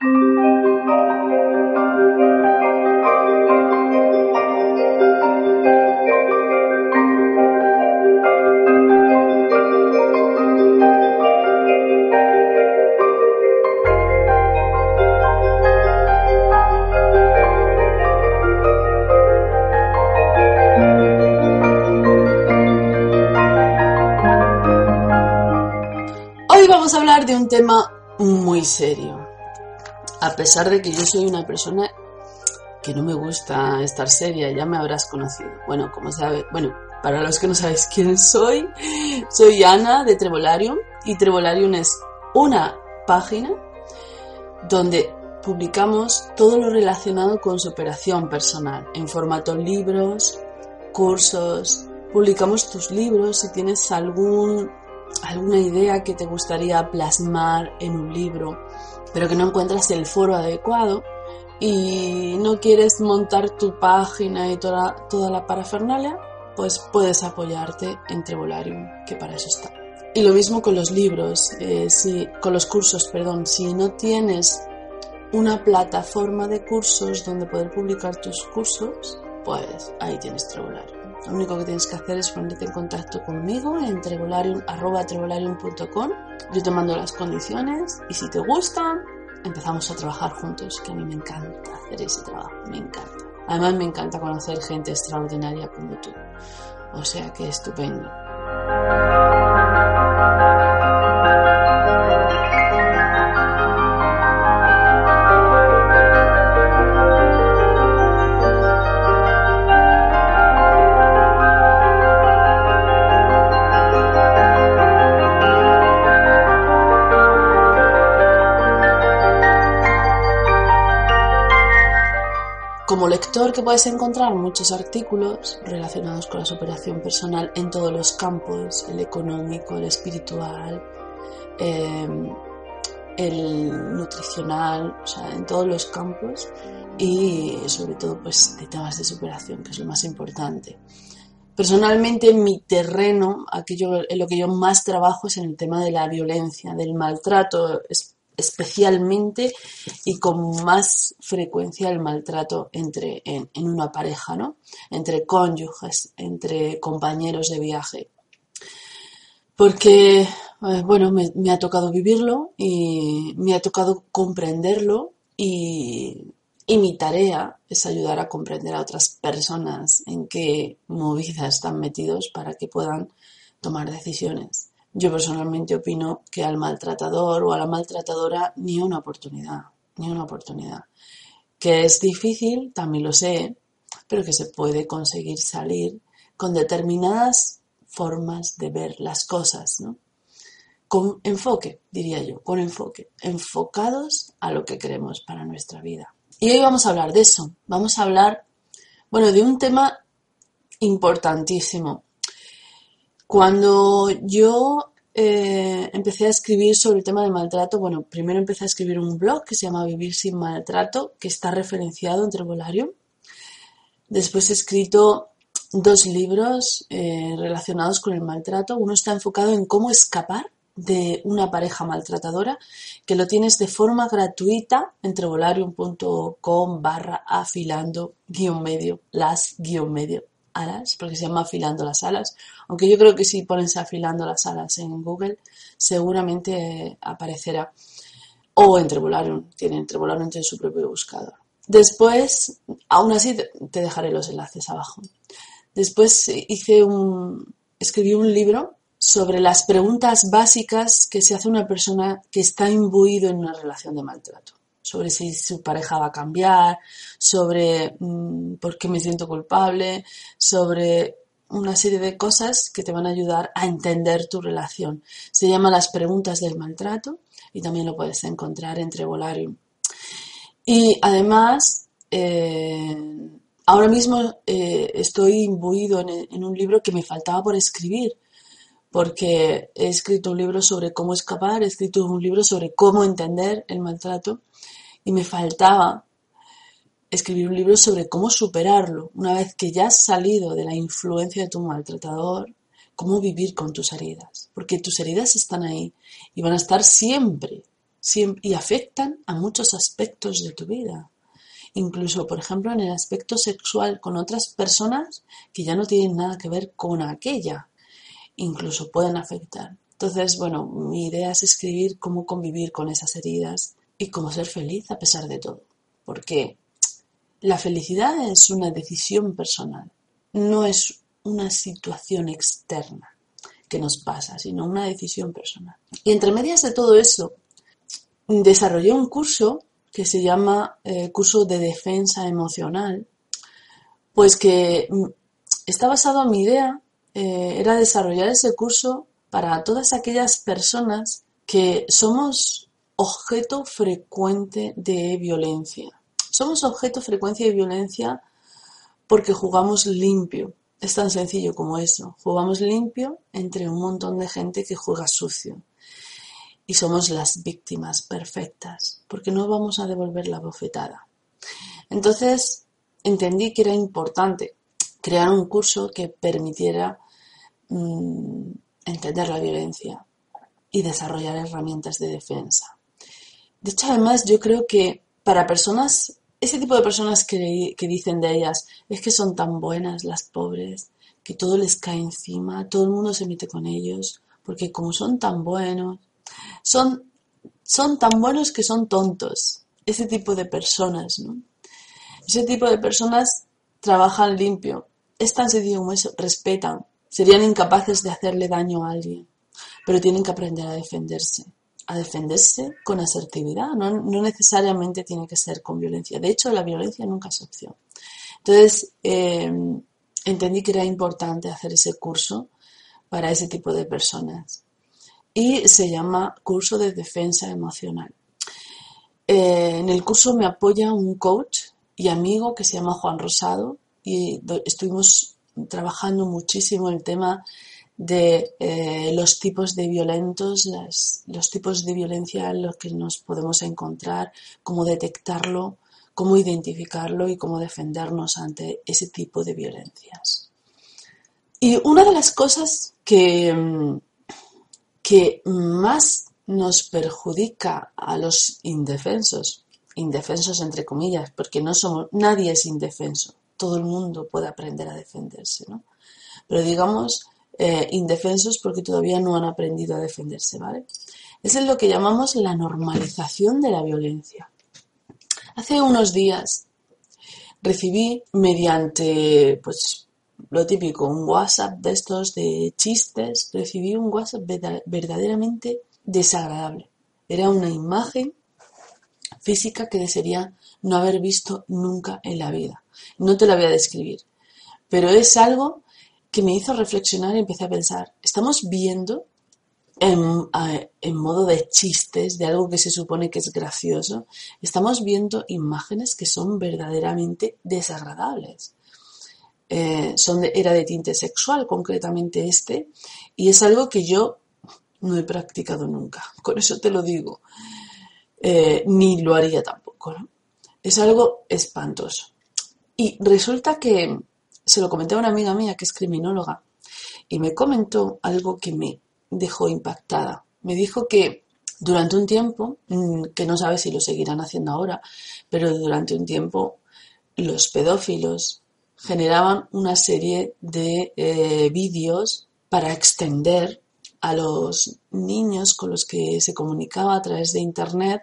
Hoy vamos a hablar de un tema muy serio. A pesar de que yo soy una persona que no me gusta estar seria, ya me habrás conocido. Bueno, como sabes, bueno, para los que no sabéis quién soy, soy Ana de Trevolarium y Trevolarium es una página donde publicamos todo lo relacionado con superación personal en formato libros, cursos, publicamos tus libros si tienes algún alguna idea que te gustaría plasmar en un libro, pero que no encuentras el foro adecuado y no quieres montar tu página y toda, toda la parafernalia, pues puedes apoyarte en Trevolarium, que para eso está. Y lo mismo con los libros, eh, con los cursos, perdón, si no tienes una plataforma de cursos donde poder publicar tus cursos, pues ahí tienes Trevolarium. Lo único que tienes que hacer es ponerte en contacto conmigo en trevolarium.com. Yo te mando las condiciones y si te gustan, empezamos a trabajar juntos, que a mí me encanta hacer ese trabajo, me encanta. Además me encanta conocer gente extraordinaria como tú. O sea que estupendo. Como lector que puedes encontrar muchos artículos relacionados con la superación personal en todos los campos, el económico, el espiritual, eh, el nutricional, o sea, en todos los campos y sobre todo pues de temas de superación, que es lo más importante. Personalmente en mi terreno, aquello en lo que yo más trabajo es en el tema de la violencia, del maltrato, especialmente y con más frecuencia el maltrato entre, en, una pareja, ¿no? entre cónyuges, entre compañeros de viaje. Porque, eh, bueno, me, me, ha tocado vivirlo y me ha tocado comprenderlo y, y mi tarea es ayudar a comprender a otras personas en qué movidas están metidos para que puedan tomar decisiones. Yo personalmente opino que al maltratador o a la maltratadora ni una oportunidad, ni una oportunidad. Que es difícil, también lo sé, pero que se puede conseguir salir con determinadas formas de ver las cosas, ¿no? Con enfoque, diría yo, con enfoque, enfocados a lo que queremos para nuestra vida. Y hoy vamos a hablar de eso, vamos a hablar, bueno, de un tema importantísimo, cuando yo eh, empecé a escribir sobre el tema del maltrato, bueno, primero empecé a escribir un blog que se llama Vivir sin maltrato, que está referenciado en Trevolarium. Después he escrito dos libros eh, relacionados con el maltrato. Uno está enfocado en cómo escapar de una pareja maltratadora, que lo tienes de forma gratuita en trevolarium.com barra afilando guion medio, las guion medio alas, porque se llama afilando las alas, aunque yo creo que si pones afilando las alas en Google, seguramente aparecerá. O en Trevolarium, tiene Trevolarium tiene su propio buscador. Después, aún así te dejaré los enlaces abajo. Después hice un, escribí un libro sobre las preguntas básicas que se hace una persona que está imbuido en una relación de maltrato sobre si su pareja va a cambiar, sobre mmm, por qué me siento culpable, sobre una serie de cosas que te van a ayudar a entender tu relación. Se llama Las preguntas del maltrato y también lo puedes encontrar en Trevolarium. Y además, eh, ahora mismo eh, estoy imbuido en, un libro que me faltaba por escribir, porque he escrito un libro sobre cómo escapar, he escrito un libro sobre cómo entender el maltrato y me faltaba escribir un libro sobre cómo superarlo una vez que ya has salido de la influencia de tu maltratador, cómo vivir con tus heridas, porque tus heridas están ahí y van a estar siempre, y afectan a muchos aspectos de tu vida. Incluso, por ejemplo, en el aspecto sexual con otras personas que ya no tienen nada que ver con aquella, incluso pueden afectar. Entonces, bueno, mi idea es escribir cómo convivir con esas heridas y cómo ser feliz a pesar de todo. Porque la felicidad es una decisión personal, no es una situación externa que nos pasa, sino una decisión personal. Y entre medias de todo eso, desarrollé un curso que se llama eh, Curso de Defensa Emocional, pues que mm, está basado en mi idea, eh, era desarrollar ese curso para todas aquellas personas que somos objeto frecuente de violencia. Somos objeto frecuente de violencia porque jugamos limpio, es tan sencillo como eso. Jugamos limpio entre un montón de gente que juega sucio. Y somos las víctimas perfectas, porque no vamos a devolver la bofetada. Entonces entendí que era importante crear un curso que permitiera mm, entender la violencia y desarrollar herramientas de defensa. De hecho, además, yo creo que para personas ese tipo de personas que, dicen de ellas, es que son tan buenas las pobres, que todo les cae encima, todo el mundo se mete con ellos, porque como son tan buenos, son, son tan buenos que son tontos. Ese tipo de personas, ¿no? Ese tipo de personas trabajan limpio. Es tan sencillo como eso, respetan. Serían incapaces de hacerle daño a alguien, pero tienen que aprender a defenderse a defenderse con asertividad, no, necesariamente tiene que ser con violencia. De hecho, la violencia nunca es opción. Entonces, eh, entendí que era importante hacer ese curso para ese tipo de personas. Y se llama Curso de Defensa Emocional. Eh, en el curso me apoya un coach y amigo que se llama Juan Rosado y estuvimos trabajando muchísimo el tema de eh, los tipos de violentos, los tipos de violencia en los que nos podemos encontrar, cómo detectarlo, cómo identificarlo y cómo defendernos ante ese tipo de violencias. Y una de las cosas que, que más nos perjudica a los indefensos, indefensos entre comillas, porque no somos, nadie es indefenso, todo el mundo puede aprender a defenderse, ¿no? Pero digamos eh, indefensos porque todavía no han aprendido a defenderse, ¿vale? Es lo que llamamos la normalización de la violencia. Hace unos días recibí mediante, pues, lo típico, un WhatsApp de estos de chistes, recibí un WhatsApp verdaderamente desagradable. Era una imagen física que desearía no haber visto nunca en la vida. No te la voy a describir, pero es algo que me hizo reflexionar y empecé a pensar, estamos viendo en, modo de chistes, de algo que se supone que es gracioso, estamos viendo imágenes que son verdaderamente desagradables. Eh, son era de tinte sexual, concretamente este, y es algo que yo no he practicado nunca, con eso te lo digo, eh, ni lo haría tampoco. Es algo espantoso. Y resulta que se lo comenté a una amiga mía que es criminóloga y me comentó algo que me dejó impactada. Me dijo que durante un tiempo, mm, que no sabe si lo seguirán haciendo ahora, pero durante un tiempo los pedófilos generaban una serie de eh, vídeos para extender a los niños con los que se comunicaba a través de Internet,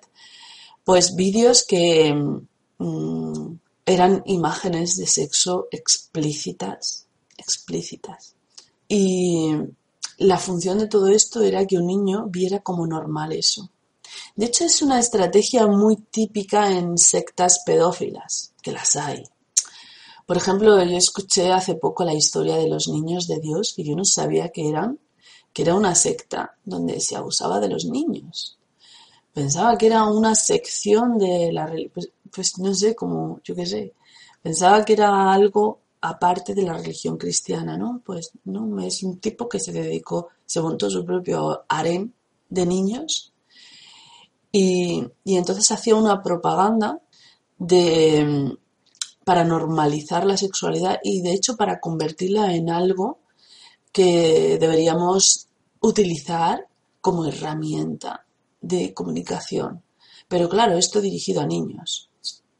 pues vídeos que mm, eran imágenes de sexo explícitas, explícitas. Y la función de todo esto era que un niño viera como normal eso. De hecho, es una estrategia muy típica en sectas pedófilas, que las hay. Por ejemplo, yo escuché hace poco la historia de los niños de Dios, que yo no sabía que eran, que era una secta donde se abusaba de los niños. Pensaba que era una sección de la religión. Pues no sé, como, yo qué sé, pensaba que era algo aparte de la religión cristiana, ¿no? Pues no, es un tipo que se dedicó, se montó su propio harem de niños y, y entonces hacía una propaganda de, para normalizar la sexualidad y de hecho para convertirla en algo que deberíamos utilizar como herramienta de comunicación. Pero claro, esto dirigido a niños,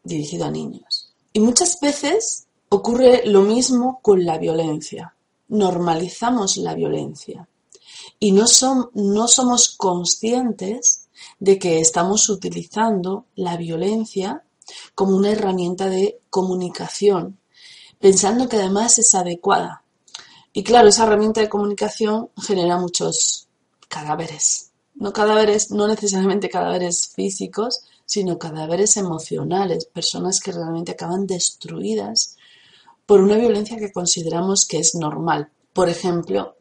dirigido a niños. Y muchas veces ocurre lo mismo con la violencia. Normalizamos la violencia y no, son, no somos conscientes de que estamos utilizando la violencia como una herramienta de comunicación, pensando que además es adecuada. Y claro, esa herramienta de comunicación genera muchos cadáveres. No cadáveres, no necesariamente cadáveres físicos, sino cadáveres emocionales, personas que realmente acaban destruidas por una violencia que consideramos que es normal. Por ejemplo,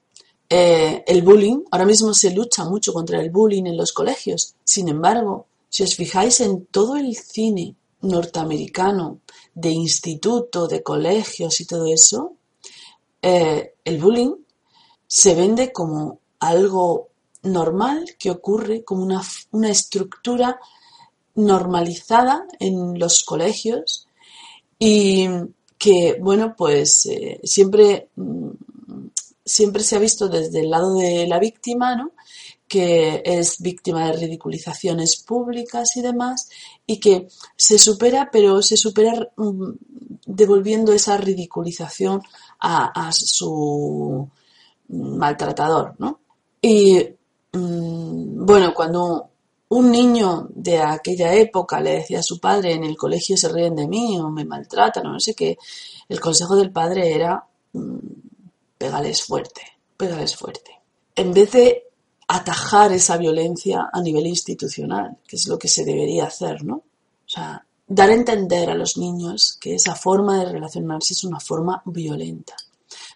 eh, el bullying, ahora mismo se lucha mucho contra el bullying en los colegios. Sin embargo, si os fijáis en todo el cine norteamericano de instituto, de colegios y todo eso, eh, el bullying se vende como algo normal que ocurre, como una, una estructura normalizada en los colegios y que, bueno, pues eh, siempre, mm, siempre se ha visto desde el lado de la víctima, ¿no? que es víctima de ridiculizaciones públicas y demás, y que se supera, pero se supera mm, devolviendo esa ridiculización a, su maltratador, ¿no? Y mm, bueno, cuando un niño de aquella época le decía a su padre en el colegio se ríen de mí o me maltratan o no sé qué, el consejo del padre era mm, pégales fuerte, pégales fuerte. En vez de atajar esa violencia a nivel institucional, que es lo que se debería hacer, ¿no? O sea, dar a entender a los niños que esa forma de relacionarse es una forma violenta.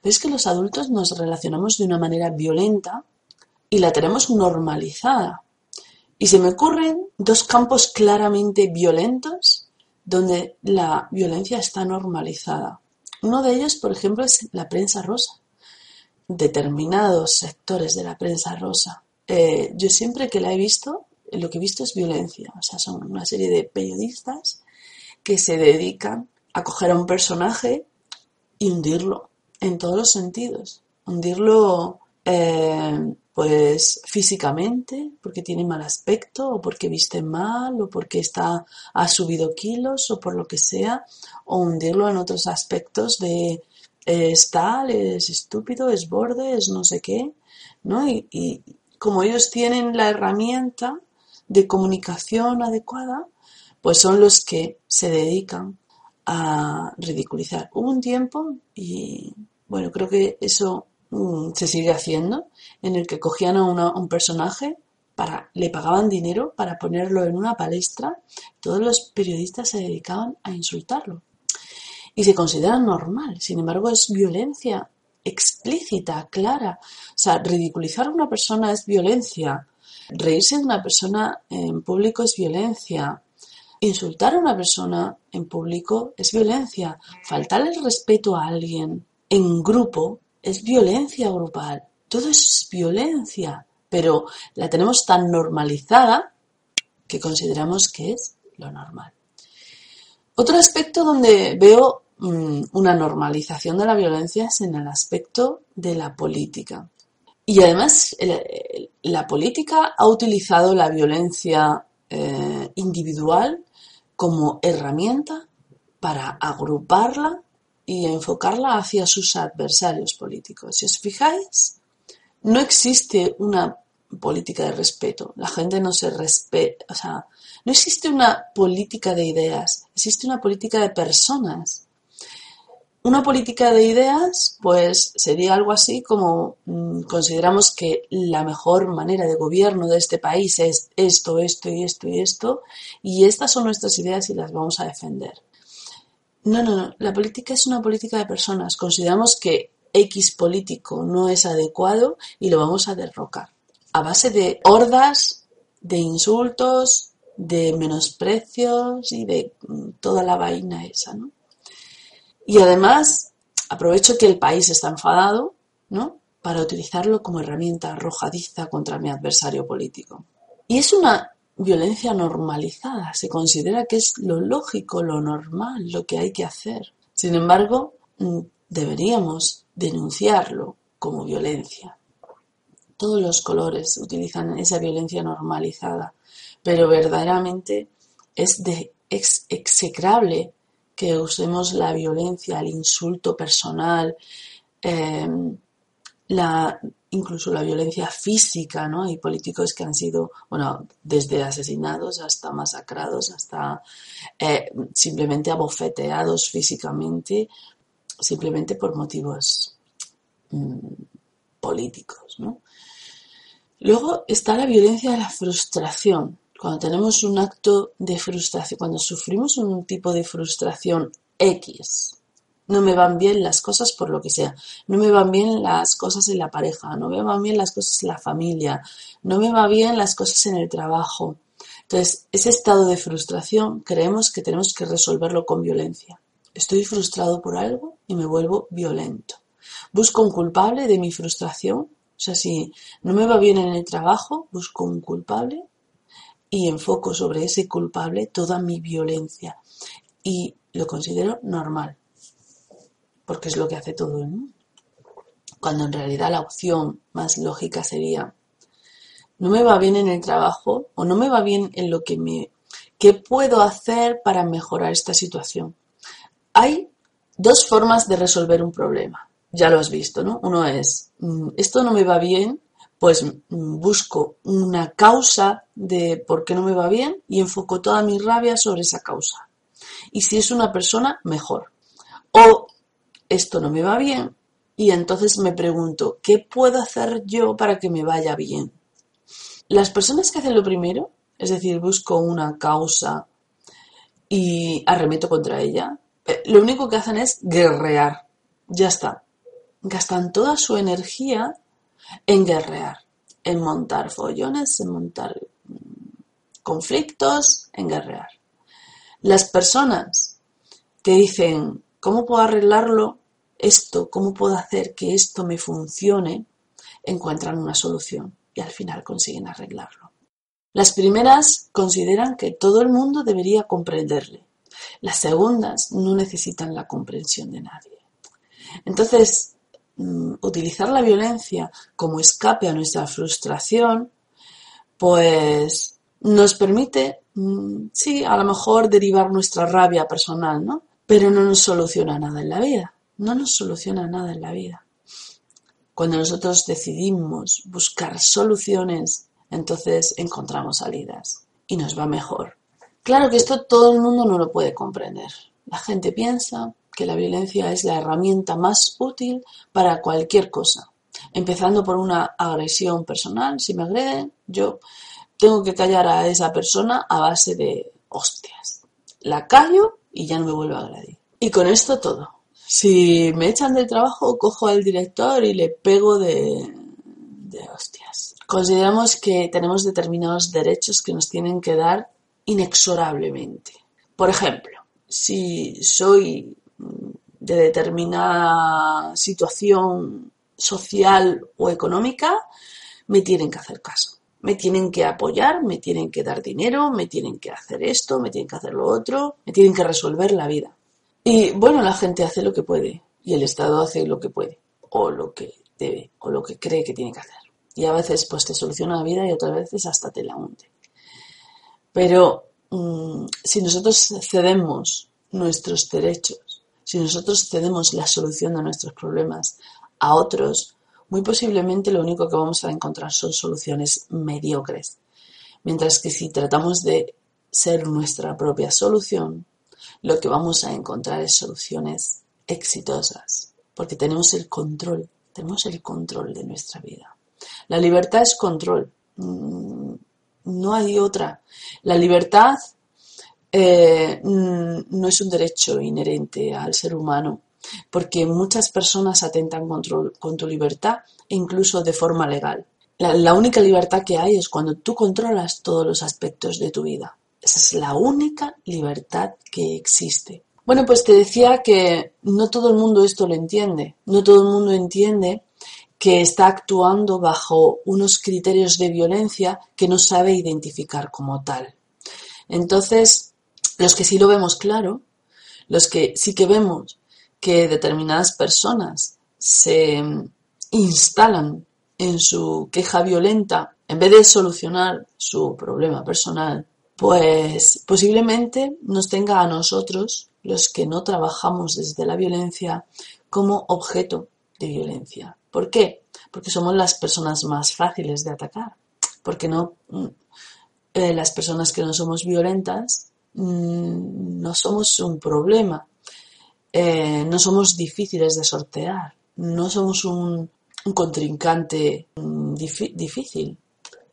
Es que los adultos nos relacionamos de una manera violenta y la tenemos normalizada. Y se me ocurren dos campos claramente violentos donde la violencia está normalizada. Uno de ellos, por ejemplo, es la prensa rosa. Determinados sectores de la prensa rosa eh, yo siempre que la he visto, lo que he visto es violencia. O sea, son una serie de periodistas que se dedican a coger a un personaje y hundirlo en todos los sentidos. Hundirlo, eh, pues físicamente, porque tiene mal aspecto, o porque viste mal, o porque está, ha subido kilos, o por lo que sea, o hundirlo en otros aspectos de es tal, es estúpido, es borde, es no sé qué, ¿no? y, como ellos tienen la herramienta de comunicación adecuada, pues son los que se dedican a ridiculizar. Hubo un tiempo, y bueno, creo que eso se sigue haciendo, en el que cogían a, un personaje, para, le pagaban dinero para ponerlo en una palestra, todos los periodistas se dedicaban a insultarlo. Y se considera normal, sin embargo es violencia explícita, clara. O sea, ridiculizar a una persona es violencia. Reírse de una persona en público es violencia. Insultar a una persona en público es violencia. Faltarle el respeto a alguien en grupo es violencia grupal. Todo es violencia, pero la tenemos tan normalizada que consideramos que es lo normal. Otro aspecto donde veo Mm, una normalización de la violencia es en el aspecto de la política. Y además la política ha utilizado la violencia eh, individual como herramienta para agruparla y enfocarla hacia sus adversarios políticos. Si os fijáis, no existe una política de respeto. La gente no se respeta, o sea, no existe una política de ideas, existe una política de personas. Una política de ideas, pues sería algo así como mm, consideramos que la mejor manera de gobierno de este país es esto, esto y esto y esto, y estas son nuestras ideas y las vamos a defender. No, no, no, la política es una política de personas. Consideramos que X político no es adecuado y lo vamos a derrocar. A base de hordas, de insultos, de menosprecios y de mm, toda la vaina esa, ¿no? Y además aprovecho que el país está enfadado, ¿no? Para utilizarlo como herramienta arrojadiza contra mi adversario político. Y es una violencia normalizada, se considera que es lo lógico, lo normal, lo que hay que hacer. Sin embargo, mm, deberíamos denunciarlo como violencia. Todos los colores utilizan esa violencia normalizada, pero verdaderamente es execrable que usemos la violencia, el insulto personal, em, la, incluso la violencia física, ¿no? Hay políticos que han sido, bueno, desde asesinados hasta masacrados, hasta eh, simplemente abofeteados físicamente, simplemente por motivos mm, políticos. Luego está la violencia de la frustración. Cuando tenemos un acto de frustración, cuando sufrimos un tipo de frustración X, no me van bien las cosas por lo que sea, no me van bien las cosas en la pareja, no me van bien las cosas en la familia, no me van bien las cosas en el trabajo. Entonces, ese estado de frustración creemos que tenemos que resolverlo con violencia. Estoy frustrado por algo y me vuelvo violento. Busco un culpable de mi frustración. O sea, si no me va bien en el trabajo, busco un culpable y enfoco sobre ese culpable toda mi violencia. Y lo considero normal porque es lo que hace todo el. Cuando en realidad la opción más lógica sería, no me va bien en el trabajo o no me va bien en lo que me... ¿Qué puedo hacer para mejorar esta situación? Hay dos formas de resolver un problema. Ya lo has visto, ¿no? Uno es, mm, esto no me va bien, pues mm, busco una causa de por qué no me va bien y enfoco toda mi rabia sobre esa causa. Y si es una persona, mejor. O esto no me va bien y entonces me pregunto, ¿qué puedo hacer yo para que me vaya bien? Las personas que hacen lo primero, es decir, busco una causa y arremeto contra ella, eh, lo único que hacen es guerrear. Ya está. Gastan toda su energía en guerrear, en montar follones, en montar mm, conflictos, en guerrear. Las personas que dicen, ¿Cómo puedo arreglarlo esto? ¿Cómo puedo hacer que esto me funcione? Encuentran una solución y al final consiguen arreglarlo. Las primeras consideran que todo el mundo debería comprenderle. Las segundas no necesitan la comprensión de nadie. Entonces, mm, utilizar la violencia como escape a nuestra frustración, pues nos permite, mm, sí, a lo mejor derivar nuestra rabia personal, ¿no? Pero no nos soluciona nada en la vida, no nos soluciona nada en la vida. Cuando nosotros decidimos buscar soluciones, entonces encontramos salidas y nos va mejor. Claro que esto todo el mundo no lo puede comprender. La gente piensa que la violencia es la herramienta más útil para cualquier cosa. Empezando por una agresión personal, si me agreden, yo tengo que callar a esa persona a base de hostias. La callo y ya no me vuelvo a agredir. Y con esto todo. Si me echan del trabajo, cojo al director y le pego de, de hostias. Consideramos que tenemos determinados derechos que nos tienen que dar inexorablemente. Por ejemplo, si soy de determinada situación social o económica, me tienen que hacer caso me tienen que apoyar, me tienen que dar dinero, me tienen que hacer esto, me tienen que hacer lo otro, me tienen que resolver la vida. Y bueno, la gente hace lo que puede y el Estado hace lo que puede o lo que debe o lo que cree que tiene que hacer. Y a veces pues te soluciona la vida y otras veces hasta te la hunde. Pero mm, si nosotros cedemos nuestros derechos, si nosotros cedemos la solución de nuestros problemas a otros, muy posiblemente lo único que vamos a encontrar son soluciones mediocres. Mientras que si tratamos de ser nuestra propia solución, lo que vamos a encontrar es soluciones exitosas, porque tenemos el control, tenemos el control de nuestra vida. La libertad es control, mm, no hay otra. La libertad eh, mm, no es un derecho inherente al ser humano, porque muchas personas atentan con tu libertad, incluso de forma legal. La, única libertad que hay es cuando tú controlas todos los aspectos de tu vida. Esa es la única libertad que existe. Bueno, pues te decía que no todo el mundo esto lo entiende. No todo el mundo entiende que está actuando bajo unos criterios de violencia que no sabe identificar como tal. Entonces, los que sí lo vemos claro, los que sí que vemos que determinadas personas se instalan en su queja violenta en vez de solucionar su problema personal, pues posiblemente nos tenga a nosotros, los que no trabajamos desde la violencia, como objeto de violencia. ¿Por qué? Porque somos las personas más fáciles de atacar. Porque no, mm, eh, las personas que no somos violentas mm, no somos un problema, eh, no somos difíciles de sortear, no somos un, contrincante mm, difícil.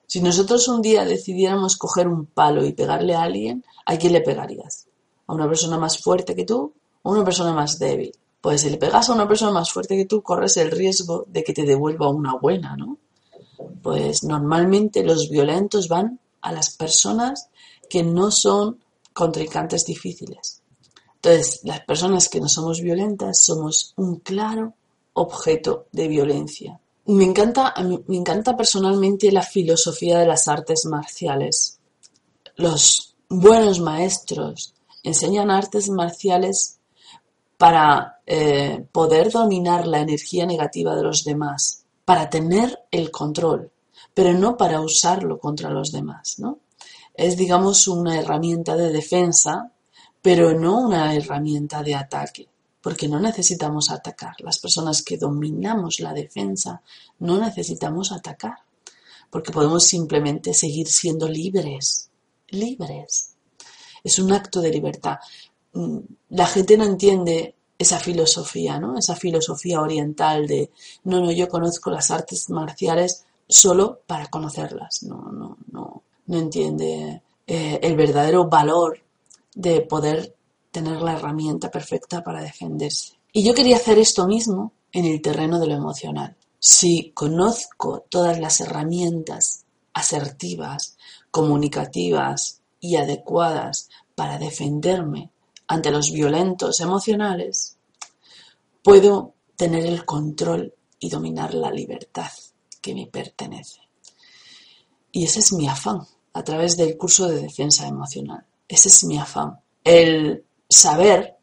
Si nosotros un día decidiéramos coger un palo y pegarle a alguien, ¿a quién le pegarías? ¿A una persona más fuerte que tú o a una persona más débil? Pues si le pegas a una persona más fuerte que tú, corres el riesgo de que te devuelva una buena, ¿no? Pues normalmente los violentos van a las personas que no son contrincantes difíciles. Entonces, las personas que no somos violentas somos un claro objeto de violencia. Me encanta, me encanta personalmente la filosofía de las artes marciales. Los buenos maestros enseñan artes marciales para eh, poder dominar la energía negativa de los demás, para tener el control, pero no para usarlo contra los demás, ¿no? Es, digamos, una herramienta de defensa, pero no una herramienta de ataque porque no necesitamos atacar. Las personas que dominamos la defensa no necesitamos atacar, porque podemos simplemente seguir siendo libres, libres. Es un acto de libertad. Mm, la gente no entiende esa filosofía, ¿no? Esa filosofía oriental de, no, no, yo conozco las artes marciales solo para conocerlas. No, no, no, no entiende eh, el verdadero valor de poder tener la herramienta perfecta para defenderse. Y yo quería hacer esto mismo en el terreno de lo emocional. Si conozco todas las herramientas asertivas, comunicativas y adecuadas para defenderme ante los violentos emocionales, puedo tener el control y dominar la libertad que me pertenece. Y ese es mi afán a través del curso de defensa emocional. Ese es mi afán. El saber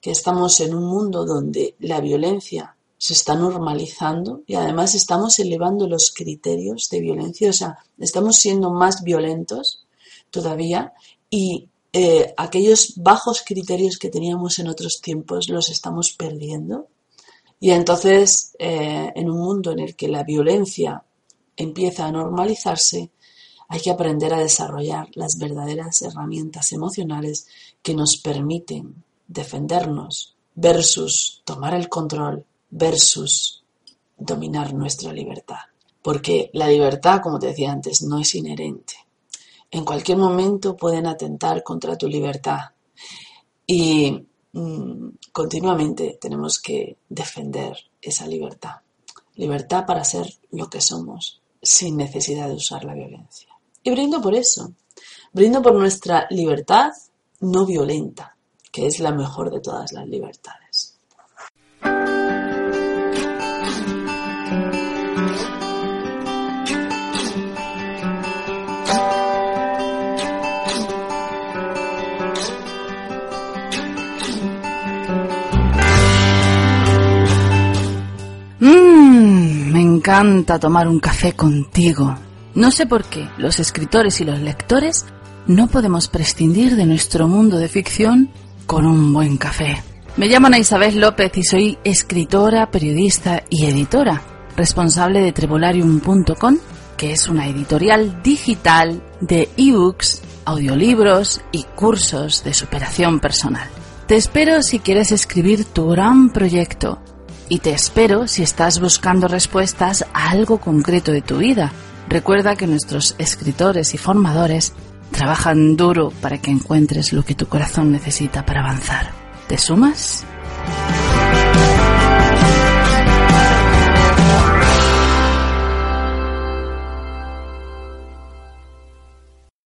que estamos en un mundo donde la violencia se está normalizando y además estamos elevando los criterios de violencia, o sea, estamos siendo más violentos todavía y eh, aquellos bajos criterios que teníamos en otros tiempos los estamos perdiendo. Y entonces, eh, en un mundo en el que la violencia empieza a normalizarse, hay que aprender a desarrollar las verdaderas herramientas emocionales que nos permiten defendernos versus tomar el control versus dominar nuestra libertad. Porque la libertad, como te decía antes, no es inherente. En cualquier momento pueden atentar contra tu libertad y mm, continuamente tenemos que defender esa libertad. Libertad para ser lo que somos sin necesidad de usar la violencia. Y brindo por eso. Brindo por nuestra libertad no violenta, que es la mejor de todas las libertades. Mmm, me encanta tomar un café contigo. No sé por qué los escritores y los lectores no podemos prescindir de nuestro mundo de ficción con un buen café. Me llamo Ana Isabel López y soy escritora, periodista y editora, responsable de Trevolarium.com, que es una editorial digital de ebooks, audiolibros y cursos de superación personal. Te espero si quieres escribir tu gran proyecto y te espero si estás buscando respuestas a algo concreto de tu vida Recuerda que nuestros escritores y formadores trabajan duro para que encuentres lo que tu corazón necesita para avanzar. ¿Te sumas?